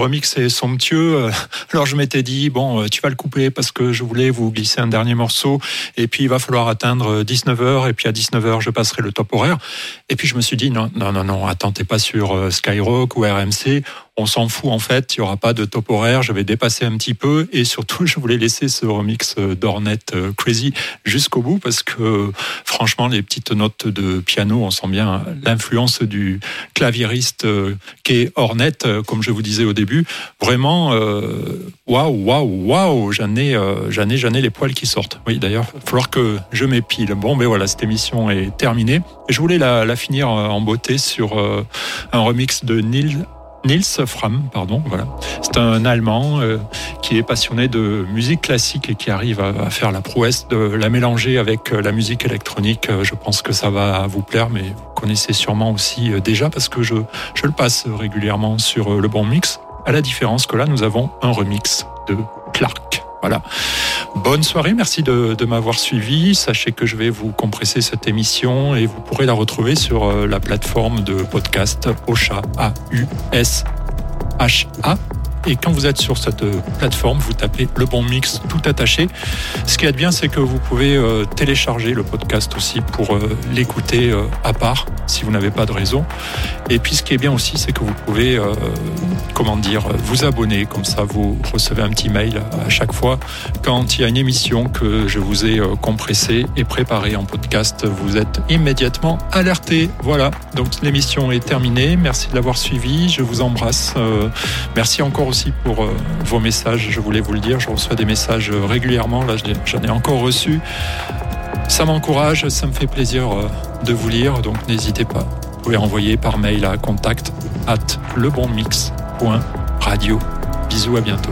Remix est somptueux. Euh, Alors je m'étais dit, bon, euh, tu vas le couper parce que je voulais vous glisser un dernier morceau. Et puis il va falloir atteindre 19h. Et puis à 19h, je passerai le top horaire. Et puis je me suis dit, non, non, non, non, attends, t'es pas sur euh, Skyrock ou RMC. On s'en fout en fait, il n'y aura pas de top horaire, je vais dépasser un petit peu et surtout je voulais laisser ce remix euh, d'Ornette euh, Crazy jusqu'au bout parce que euh, franchement les petites notes de piano, on sent bien l'influence du claviériste euh, qu'est Ornette, euh, comme je vous disais au début. Vraiment, euh, waouh, waouh, waouh, j'en ai, euh, j'en ai, j'en ai les poils qui sortent. Oui d'ailleurs, il va falloir que je m'épile. Bon ben voilà, cette émission est terminée. Et je voulais la, la finir en beauté sur euh, un remix de Neil Nils Fram, pardon, voilà. C'est un Allemand euh, qui est passionné de musique classique et qui arrive à, à faire la prouesse de la mélanger avec la musique électronique. Je pense que ça va vous plaire, mais connaissez sûrement aussi euh, déjà parce que je, je le passe régulièrement sur euh, le bon mix. À la différence que là, nous avons un remix de Clark. Voilà. Bonne soirée, merci de, m'avoir suivi. Sachez que je vais vous compresser cette émission et vous pourrez la retrouver sur euh, la plateforme de podcast Ocha, A-U-S-H-A. Et quand vous êtes sur cette euh, plateforme, vous tapez le bon mix tout attaché. Ce qui est bien, c'est que vous pouvez euh, télécharger le podcast aussi pour euh, l'écouter à part si vous n'avez pas de réseau. Et puis ce qui est bien aussi, c'est que vous pouvez, comment dire, vous abonner. Comme ça, vous recevez un petit mail à chaque fois quand il y a une émission que je vous ai compressée et préparée en podcast. Vous êtes immédiatement alerté. Voilà. Donc l'émission est terminée. Merci de l'avoir suivi. Je vous embrasse. Merci encore aussi pour euh, vos messages. Je voulais vous le dire. Je reçois des messages euh, régulièrement. Là, j'en ai encore reçu. Ça m'encourage, ça me fait plaisir euh, de vous lire, donc n'hésitez pas. Vous pouvez envoyer par mail à contact at lebonmix.radio. Bisous, à bientôt.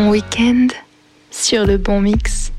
Bon week-end sur le bon mix.